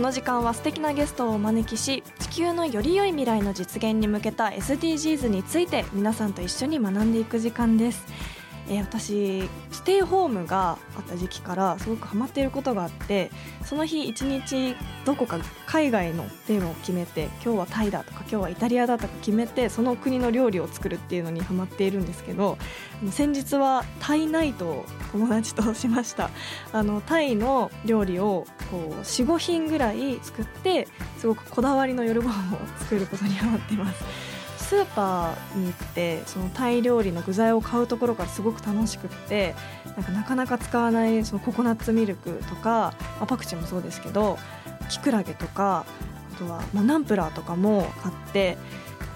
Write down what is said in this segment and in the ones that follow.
この時間は素敵なゲストをお招きし地球のより良い未来の実現に向けた SDGs について皆さんと一緒に学んでいく時間です。えー私ステイホームがあった時期からすごくハマっていることがあってその日一日どこか海外のテーマを決めて今日はタイだとか今日はイタリアだとか決めてその国の料理を作るっていうのにハマっているんですけど先日はタイナイトを友達としました。あのタイの料理を45品ぐらい作ってすごくこだわりの夜ご飯を作ることにハマっています。スーパーに行ってそのタイ料理の具材を買うところからすごく楽しくってなんかなかなか使わないそのココナッツミルクとか、まあパクチーもそうですけどキクラゲとかあとは、まあ、ナンプラーとかも買って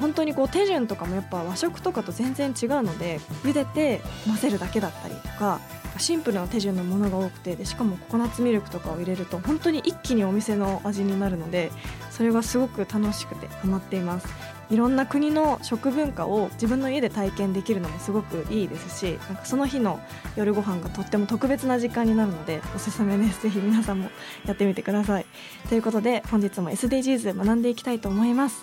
本当にこう手順とかもやっぱ和食とかと全然違うので茹でて混ぜるだけだったりとかシンプルな手順のものが多くてでしかもココナッツミルクとかを入れると本当に一気にお店の味になるのでそれがすごく楽しくてハマっています。いろんな国の食文化を自分の家で体験できるのもすごくいいですしなんかその日の夜ご飯がとっても特別な時間になるのでおすすめです。ぜひ皆さんもやってみてください。ということで本日も SDGs 学んでいきたいと思います。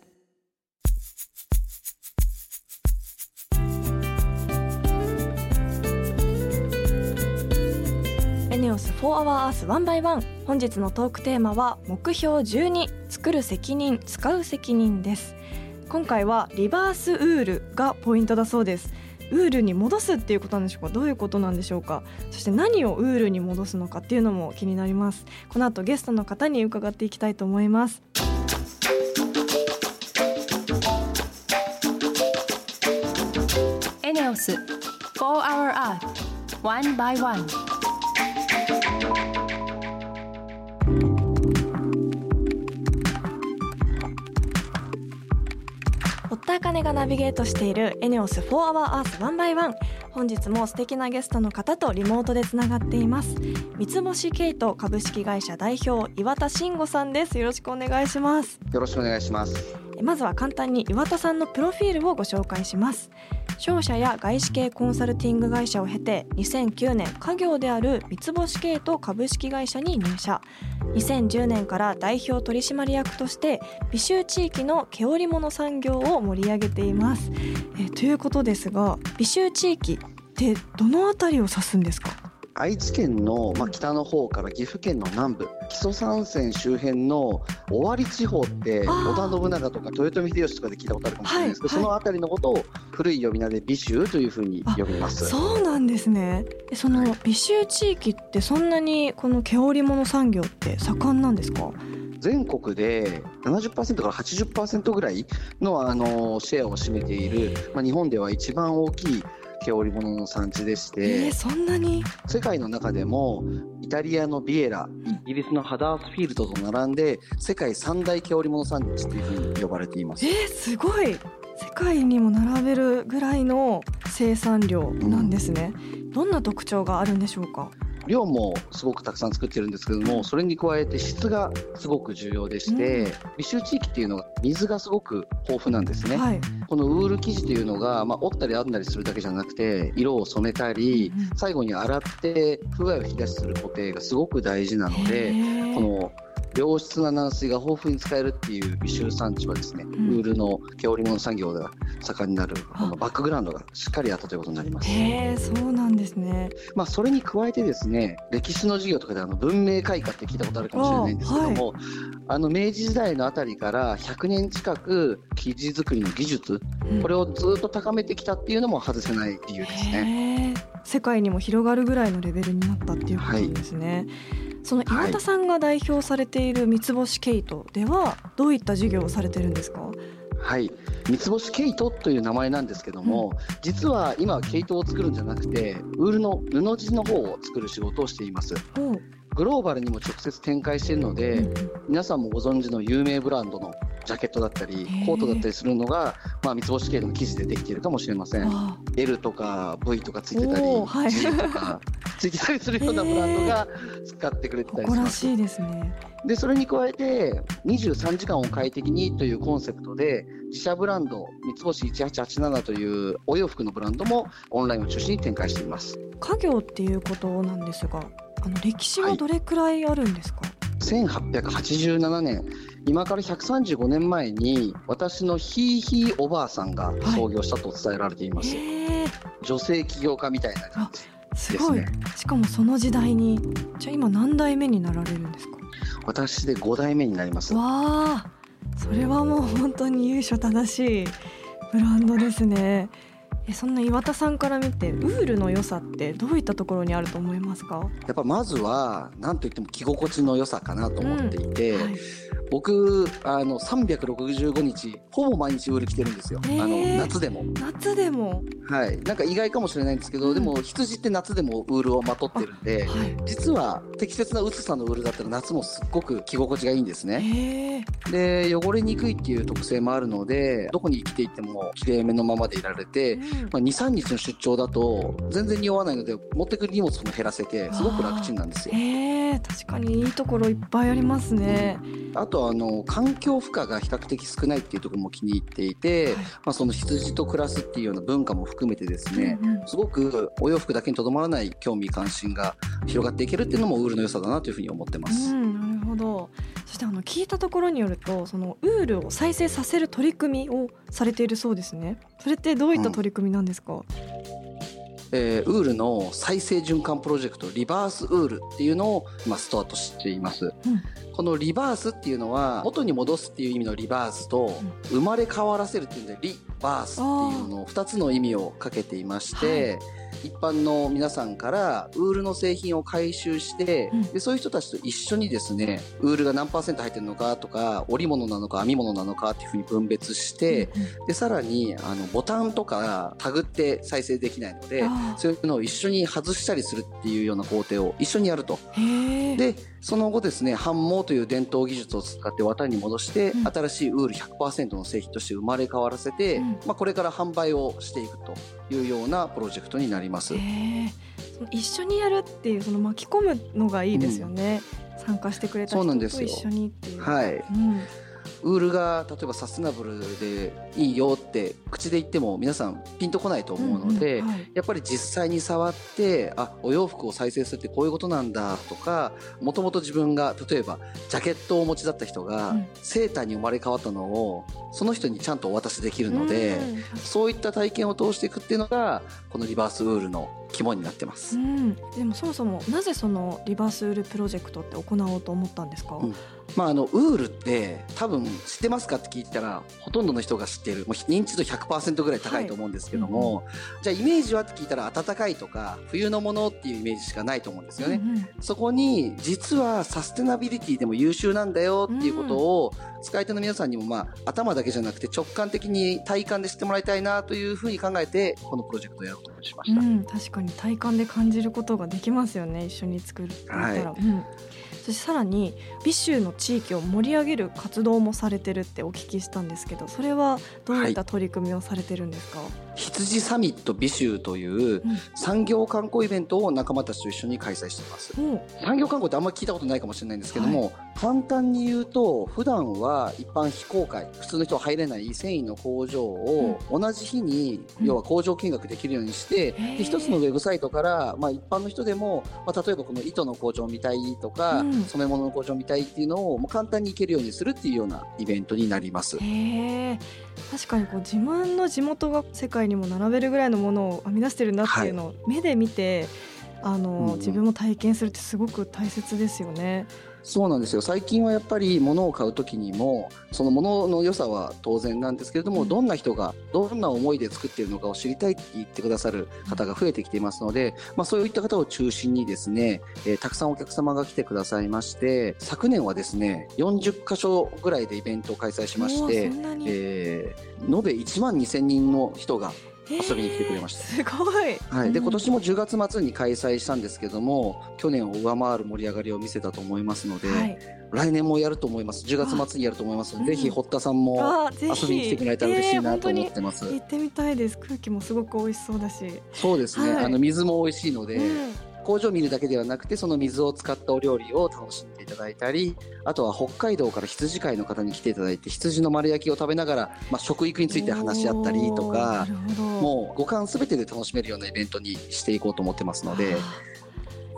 4 Hour Earth 1 by 1本日のトークテーマは目標12作る責任使う責任です。今回はリバースウールがポイントだそうです。ウールに戻すっていうことなんでしょうか？どういうことなんでしょうか？そして何をウールに戻すのかっていうのも気になります。この後ゲストの方に伺っていきたいと思います。ENEOS 4 Hour Earth 1 by One 堀田茜がナビゲートしているエネオス4 Hour Earth 1 by 1本日も素敵なゲストの方とリモートでつながっています。三つ星ケイト株式会社代表岩田慎吾さんです。よろしくお願いします。よろしくお願いします。まずは簡単に岩田さんのプロフィールをご紹介します商社や外資系コンサルティング会社を経て2009年家業である三つ星系と株式会社に入社。2010年から代表取締役として美州地域の毛織物産業を盛り上げています。えということですが美州地域ってどの辺りを指すんですか？愛知県の、まあ、北の方から岐阜県の南部木曽山線周辺の尾張地方って織田信長とか豊臣秀吉とかで聞いたことあるかもしれないですけど、はいはい。その辺りのことを古い呼び名で美州というふうに呼びます。そうなんですね。えその美州地域ってそんなにこの毛織物産業って盛んなんですか？全国で70%から80%ぐらいのあのシェアを占めている、まあ、日本では一番大きい毛織物の産地でしえて、ー、そんなに？世界の中でもイタリアのビエライギリスのハダースフィールドと並んで世界三大毛織物産地というふうに呼ばれています。え。ー、すごい。世界にも並べるぐらいの生産量なんですね、どんな特徴があるんでしょうか？量もすごくたくさん作ってるんですけどもそれに加えて質がすごく重要でして、うん。美州地域っていうのは水がすごく豊富なんですね、はい。このウール生地というのが、まあ、折ったり編んだりするだけじゃなくて色を染めたりうん最後に洗って不具合を引き出しする工程がすごく大事なのへでー。この良質な軟水が豊富に使えるっていう美州産地はですね、ん。ウールの毛織物産業が盛んになるこのバックグラウンドがしっかりあったということになります。へえそうなんですね。まあ、それに加えてですね歴史の授業とかであの文明開化って聞いたことあるかもしれないんですけどもあ,、の明治時代のあたりから100年近く生地作りの技術これをずっと高めてきたっていうのも外せない理由ですね。世界にも広がるぐらいのレベルになったっていうことですね、その岩田さんが代表されている三つ星ケイトではどういった授業をされてるんですか？はい、三つ星ケイトという名前なんですけども、実は今は毛糸を作るんじゃなくてウールの布地の方を作る仕事をしています。おう。グローバルにも直接展開しているので、皆さんもご存知の有名ブランドのジャケットだったりコートだったりするのが、まあ、三つ星系の生地でできているかもしれません。あ L とか V とかついてたり、はい。G とか ついてたりするようなブランドが使ってくれてたりします。しいですね。でそれに加えて23時間を快適にというコンセプトで自社ブランド三つ星1887というお洋服のブランドもオンラインを中心に展開しています。家業っていうことなんですがあの歴史はどれくらいあるんですか、1887年今から135年前に私のひいひいおばあさんが創業したと伝えられています、へえ女性起業家みたいな感じすごい、しかもその時代にじゃあ今何代目になられるんですか？私で5代目になります。わあ。それはもう本当に由緒正しいブランドですねえそんな岩田さんから見てウールの良さってどういったところにあると思いますか、やっぱまずは何といっても着心地の良さかなと思っていて、はい、僕あの365日ほぼ毎日ウール着てるんですよ、あの夏でも。夏でも、はい。なんか意外かもしれないんですけど、うん。でも羊って夏でもウールをまとってるんではい、実は適切な薄さのウールだったら夏もすっごく着心地がいいんですね。へえで汚れにくいっていう特性もあるのでどこに着ていってもきれいめのままでいられて、うん。まあ、23日の出張だと全然匂わないので持ってくる荷物も減らせてすごく楽ちんなんですよ。へえ確かにいいところいっぱいありますね、あとあの環境負荷が比較的少ないっていうところも気に入っていて、まあ、その羊と暮らすっていうような文化も含めてですね、うんうん。すごくお洋服だけにとどまらない興味関心が広がっていけるっていうのもウールの良さだなというふうに思ってます。うん、なるほど。そしてあの聞いたところによるとそのウールを再生させる取り組みをされているそうですね。それってどういった取り組みなんですか、えーウールの再生循環プロジェクトリバースウールっていうのを今スタートしています、このリバースっていうのは元に戻すっていう意味のリバースと生まれ変わらせるっていうんでリバースっていうのを2つの意味をかけていまして、一般の皆さんからウールの製品を回収して、うん。でそういう人たちと一緒にですねウールが何パーセント入ってるのかとか織物なのか編み物なのかっていうふうに分別して、でさらにあのボタンとかタグって再生できないのであそういうのを一緒に外したりするっていうような工程を一緒にやると。でその後ですね反毛という伝統技術を使って綿に戻して、うん。新しいウール100%の製品として生まれ変わらせて、うん。まあ、これから販売をしていくというようなプロジェクトになります。一緒にやるっていうその巻き込むのがいいですよね、参加してくれた人ですよと一緒にっていう。はい、うんウールが例えばサステナブルでいいよって口で言っても皆さんピンとこないと思うので、うんうんはい。やっぱり実際に触ってあお洋服を再生するってこういうことなんだとかもともと自分が例えばジャケットをお持ちだった人が、うん。セーターに生まれ変わったのをその人にちゃんとお渡しできるので、うんそういった体験を通していくっていうのがこのリバースウールの肝になってます。うん、でもそもそもなぜそのリバースウールプロジェクトって行おうと思ったんですか、うん。まあ、あのウールって多分知ってますかって聞いたらほとんどの人が知ってるもう認知度100%ぐらい高いと思うんですけども、じゃあイメージはって聞いたら暖かいとか冬のものっていうイメージしかないと思うんですよね。うんうん。そこに実はサステナビリティでも優秀なんだよっていうことを使い手の皆さんにもまあ頭だけじゃなくて直感的に体感で知ってもらいたいなというふうに考えてこのプロジェクトをやろうとしました、うん、確かに体感で感じることができますよね一緒に作るったら、はい、うん。そしてさらに美州の地域を盛り上げる活動もされてるってお聞きしたんですけどそれはどういった取り組みをされてるんですか、はい、羊サミット美州という産業観光イベントを仲間たちと一緒に開催しています、うん、産業観光ってあんまり聞いたことないかもしれないんですけども、はい、簡単に言うと普段は一般非公開普通の人は入れない繊維の工場を同じ日に、うん、要は工場見学できるようにして、うん、で一つのウェブサイトから、まあ、一般の人でも、まあ、例えばこの糸の工場を見たいとか、染め物の工場を見たいっていうのをもう簡単に行けるようにするっていうようなイベントになります。へ確かにこう自分の地元が世界にも並べるぐらいのものを編み出してるんだっていうのを目で見て、はい、あの、うん、自分も体験するってすごく大切ですよね。そうなんですよ。最近はやっぱり物を買う時にもその物の良さは当然なんですけれども、うん、どんな人がどんな思いで作っているのかを知りたいって言ってくださる方が増えてきていますので、まあ、そういった方を中心にですね、えー、たくさんお客様が来てくださいまして昨年はですね40箇所ぐらいでイベントを開催しまして、えー、延べ1万2000人の人が遊びに来てくれました。すごい。はい。で、今年も10月末に開催したんですけども、去年を上回る盛り上がりを見せたと思いますので、はい、来年もやると思います。10月末にやると思いますので、ぜひ堀田さんも遊びに来てくれたら嬉しいなと思ってます。えー、行ってみたいです。空気もすごく美味しそうだし。そうですね。はい、あの水も美味しいので、うん工場を見るだけではなくてその水を使ったお料理を楽しんでいただいたりあとは北海道から羊飼いの方に来ていただいて羊の丸焼きを食べながら、まあ、食育について話し合ったりとかもう五感すべてで楽しめるようなイベントにしていこうと思ってますので。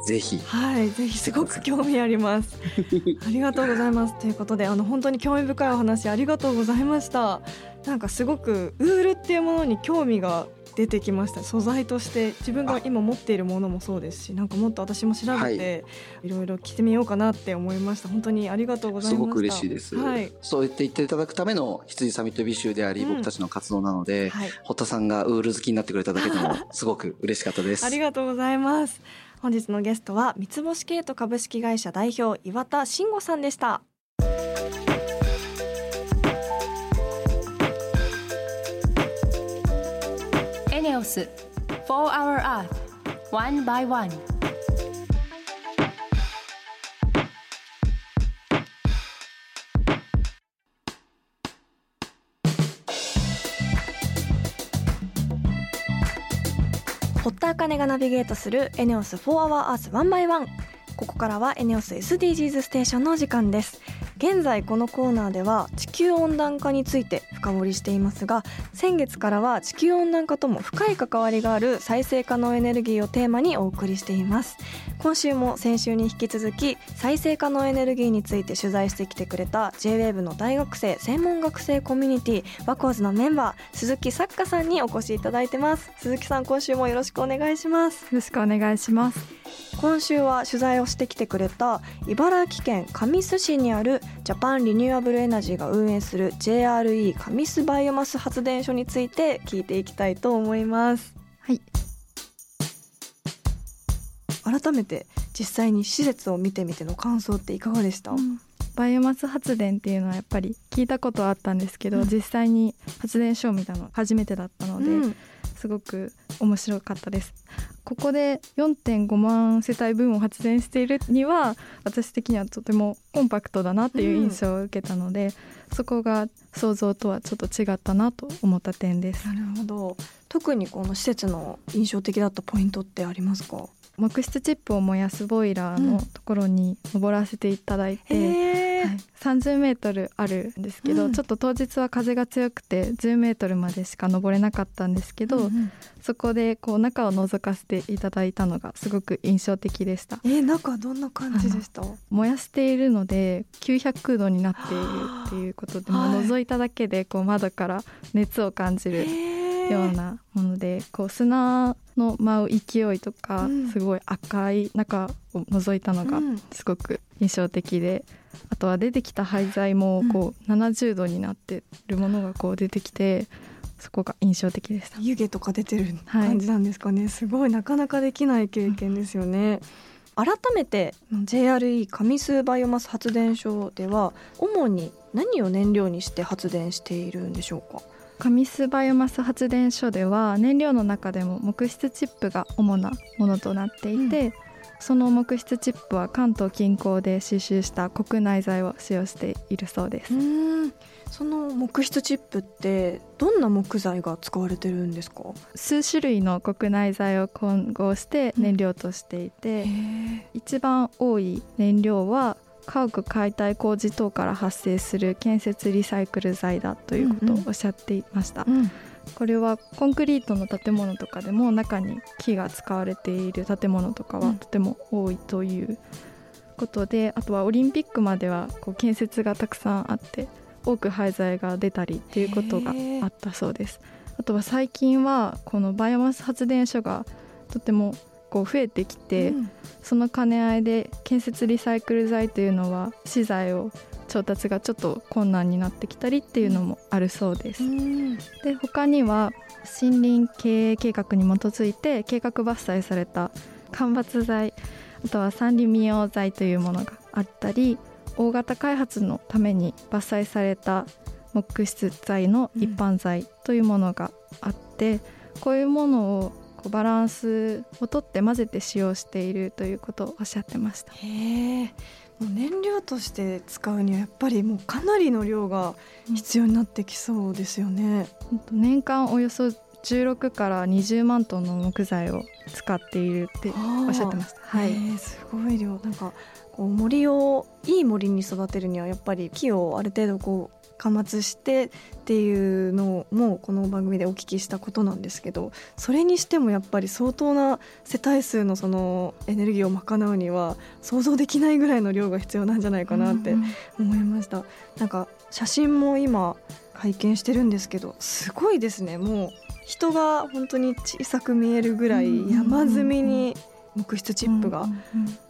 ぜひ。はい、ぜひすごく興味あります。ありがとうございます。ということで、あの本当に興味深いお話ありがとうございました。なんかすごくウールっていうものに興味が出てきました。素材として自分が今持っているものもそうですしなんかもっと私も調べて、い、ろいろ着てみようかなって思いました。本当にありがとうございますすごく嬉しいです、はい、そう言って言っていただくための羊サミット美集であり、うん、僕たちの活動なので、はい、堀田さんがウール好きになってくれただけでも すごく嬉しかったです。ありがとうございます。本日のゲストは三つ星系と株式会社代表岩田慎吾さんでしたネオス。4 Hour Earth One by One. 堀田茜がナビゲートするエネオス4 Hour Earth One by One ここからはエネオス SDGs ステーションの時間です。現在このコーナーでは地球温暖化について深掘りしていますが先月からは地球温暖化とも深い関わりがある再生可能エネルギーをテーマにお送りしています。今週も先週に引き続き再生可能エネルギーについて取材してきてくれた J-WAVE の大学生専門学生コミュニティ WACODES のメンバー鈴木作家さんにお越しいただいてます。鈴木さん今週もよろしくお願いします。よろしくお願いします。今週は取材をしてきてくれた茨城県神栖市にあるジャパンリニューアブルエナジーが運営する JRE 神栖バイオマス発電所について聞いていきたいと思います。はい。改めて実際に施設を見てみての感想っていかがでした、うん、バイオマス発電っていうのはやっぱり聞いたことはあったんですけど、うん、実際に発電所を見たの初めてだったので、うん、すごく面白かったですここで4.5万世帯分を発電しているには私的にはとてもコンパクトだなっていう印象を受けたので、うん、そこが想像とはちょっと違ったなと思った点です。なるほど。特にこの施設の印象的だったポイントってありますか？木質チップを燃やすボイラーのところに登らせていただいて、うんはい、30メートルあるんですけど、うん、ちょっと当日は風が強くて10メートルまでしか登れなかったんですけど、うんうん、そこでこう中を覗かせていただいたのがすごく印象的でした。えー、中どんな感じでした？燃やしているので900度になっているっていうことでも覗いただけでこう窓から熱を感じる。ようなものでこう砂の舞う勢いとか、うん、すごい赤い中を覗いたのがすごく印象的で、うん、あとは出てきた廃材もこう70度になってるものがこう出てきて。そこが印象的でした。湯気とか出てる感じなんですかね、はい、すごいなかなかできない経験ですよね、改めて JRE 上須バイオマス発電所では主に何を燃料にして発電しているんでしょうか？上須バイオマス発電所では燃料の中でも木質チップが主なものとなっていて、うん、その木質チップは関東近郊で収集した国内材を使用しているそうです。その木質チップってどんな木材が使われてるんですか？数種類の国内材を混合して燃料としていて、うん、一番多い燃料は家屋解体工事等から発生する建設リサイクル材だということをおっしゃっていました、うんうん、これはコンクリートの建物とかでも中に木が使われている建物とかはとても多いということで、あとはオリンピックまではこう建設がたくさんあって多く廃材が出たりっていうことがあったそうです。あとは最近はこのバイオマス発電所がとてもこう増えてきて、うん、その兼ね合いで建設リサイクル材というのは資材を調達がちょっと困難になってきたりっていうのもあるそうです。うん、で他には森林経営計画に基づいて計画伐採された間伐材あとは山林民用材というものがあったり大型開発のために伐採された木質材の一般材というものがあって、うん、こういうものをこうバランスをとって混ぜて使用しているということをおっしゃってました。へもう燃料として使うにはやっぱりもうかなりの量が必要になってきそうですよね。うん、年間およそ16から20万トンの木材を使っているっておっしゃってました。はい、すごい量なんかこう森をいい森に育てるにはやっぱり木をある程度こう貨物してっていうのもこの番組でお聞きしたことなんですけどそれにしてもやっぱり相当な世帯数のそのエネルギーを賄うには想像できないぐらいの量が必要なんじゃないかなって思いました。うんうん、なんか写真も今拝見してるんですけどすごいですねもう人が本当に小さく見えるぐらい山積みに木質チップが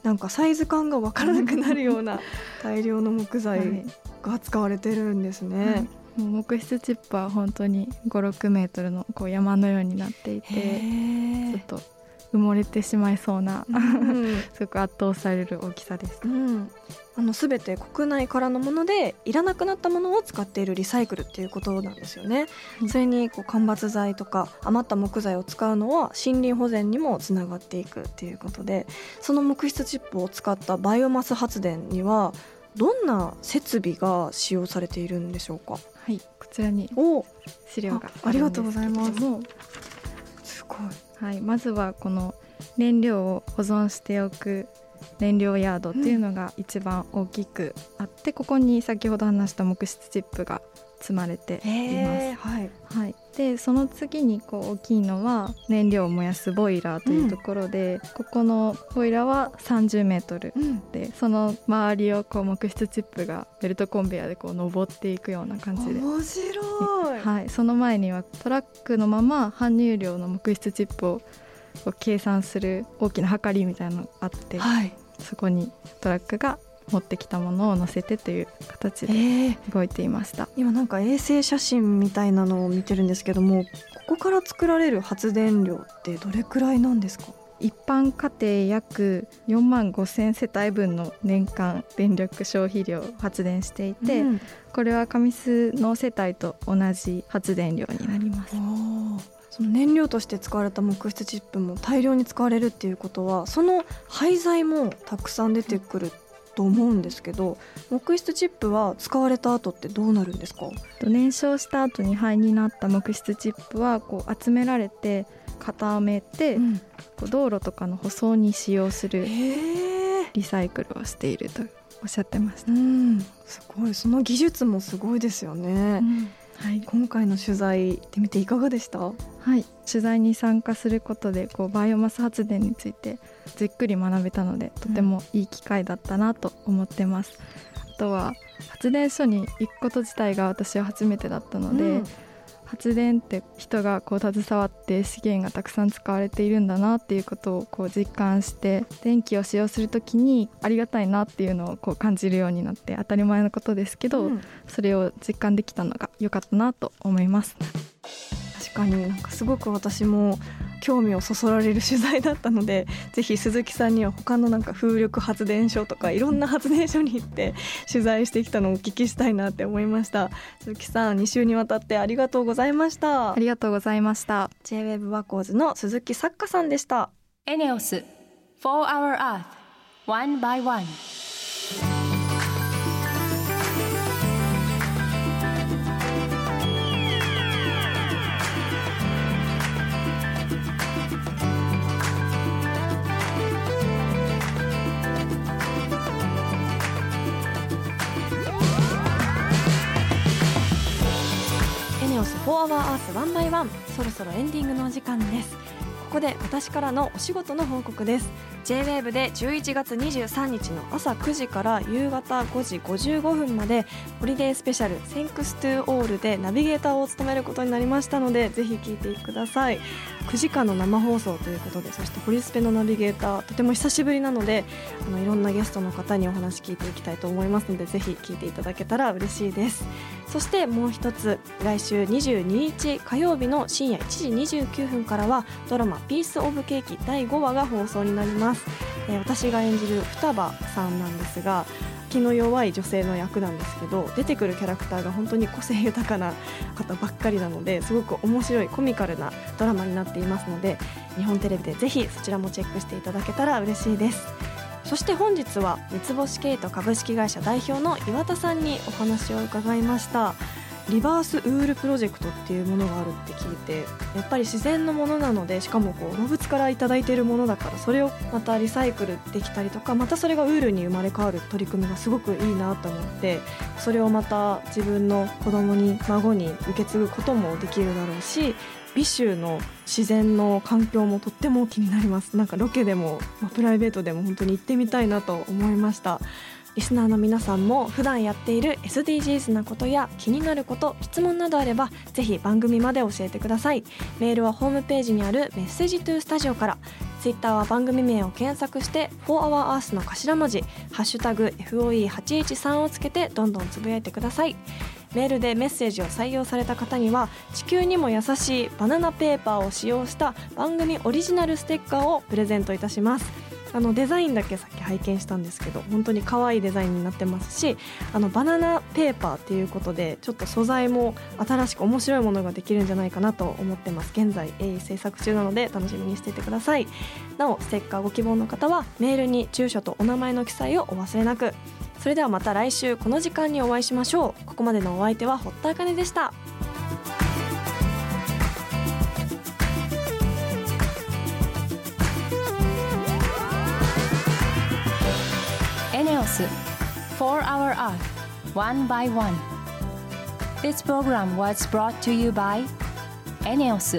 なんかサイズ感が分からなくなるような大量の木材が使われてるんですね。もう木質チップは本当に56メートルのこう山のようになっていてちょっと埋もれてしまいそうな、うん、すごく圧倒される大きさです、うん、あの全て国内からのものでいらなくなったものを使っているリサイクルっていうことなんですよね、うん、それにこう間伐材とか余った木材を使うのは森林保全にもつながっていくっていうことでその木質チップを使ったバイオマス発電にはどんな設備が使用されているんでしょうか？はいこちらに資料がありがとうございます。すごい。はいまずはこの燃料を保存しておく燃料ヤードっていうのが一番大きくあって、うん、ここに先ほど話した木質チップが積まれています。はい、はい、でその次にこう大きいのは燃料を燃やすボイラーというところで、うん、ここのボイラーは30メートルで、うん、その周りをこう木質チップがベルトコンベヤーでこう登っていくような感じで。面白い、はい、その前にはトラックのまま搬入量の木質チップを計算する大きな測りみたいなのがあって、はい、そこにトラックが持ってきたものを載せてという形で動いていました、えー、今なんか衛星写真みたいなのを見てるんですけどもここから作られる発電量ってどれくらいなんですか？一般家庭約4万5千世帯分の年間電力消費量を発電していて、うん、これは上須の世帯と同じ発電量になります。その燃料として使われた木質チップも大量に使われるっていうことはその廃材もたくさん出てくると思うんですけど木質チップは使われた後ってどうなるんですか？燃焼した後に灰になった木質チップはこう集められて固めて、うん、こう道路とかの舗装に使用するリサイクルをしているとおっしゃってました、うん、すごい。その技術もすごいですよね、うん。はい、今回の取材で見ていかがでした？はい。取材に参加することでこうバイオマス発電についてじっくり学べたのでとてもいい機会だったなと思ってます、うん、あとは発電所に行くこと自体が私は初めてだったので、うん。発電って人がこう携わって資源がたくさん使われているんだなっていうことをこう実感して電気を使用する時にありがたいなっていうのをこう感じるようになって当たり前のことですけど、うん、それを実感できたのが良かったなと思います。確かになんかすごく私も興味をそそられる取材だったのでぜひ鈴木さんには他のなんか風力発電所とかいろんな発電所に行って取材してきたのをお聞きしたいなって思いました。鈴木さん2週にわたってありがとうございました。ありがとうございました。J-WAVE ワコーズの鈴木作家さんでした。エネオス4 Hour Earth One by One ネオス4アワーアースワンバイワンそろそろエンディングのお時間です。ここで私からのお仕事の報告です。J-WAVE で11月23日の朝9時から夕方5時55分までホリデースペシャル Thanks to All でナビゲーターを務めることになりましたのでぜひ聞いてください。9時間の生放送ということでそしてホリスペのナビゲーターとても久しぶりなのであのいろんなゲストの方にお話聞いていきたいと思いますのでぜひ聞いていただけたら嬉しいです。そしてもう一つ来週22日火曜日の深夜1時29分からはドラマ「ピース・オブ・ケーキ」第5話が放送になります、えー私が演じる双葉さんなんですが気の弱い女性の役なんですけど出てくるキャラクターが本当に個性豊かな方ばっかりなのですごく面白いコミカルなドラマになっていますので日本テレビでぜひそちらもチェックしていただけたら嬉しいです。そして本日は三つ星ケイト株式会社代表の岩田さんにお話を伺いました。リバースウールプロジェクトっていうものがあるって聞いてやっぱり自然のものなのでしかもこう動物から頂いいているものだからそれをまたリサイクルできたりとかまたそれがウールに生まれ変わる取り組みがすごくいいなと思ってそれをまた自分の子供に孫に受け継ぐこともできるだろうし美州の自然の環境もとっても気になります。なんかロケでも、まあ、プライベートでも本当に行ってみたいなと思いました。リスナーの皆さんも普段やっている SDGs なことや気になること質問などあればぜひ番組まで教えてください。メールはホームページにあるメッセージトゥースタジオから。ツイッターは番組名を検索して「4HourEarth」の頭文字「ハッシュタグ #FOE813」をつけてどんどんつぶやいてください。メールでメッセージを採用された方には地球にも優しいバナナペーパーを使用した番組オリジナルステッカーをプレゼントいたします。あのデザインだけさっき拝見したんですけど本当に可愛いデザインになってますしあのバナナペーパーっていうことでちょっと素材も新しく面白いものができるんじゃないかなと思ってます。現在鋭意制作中なので楽しみにしていてください。なおステッカーご希望の方はメールに住所とお名前の記載をお忘れなく。それではまた来週この時間にお会いしましょう。ここまでのお相手は堀田茜でした。4 Hour Earth One by One This program was brought to you by エネオス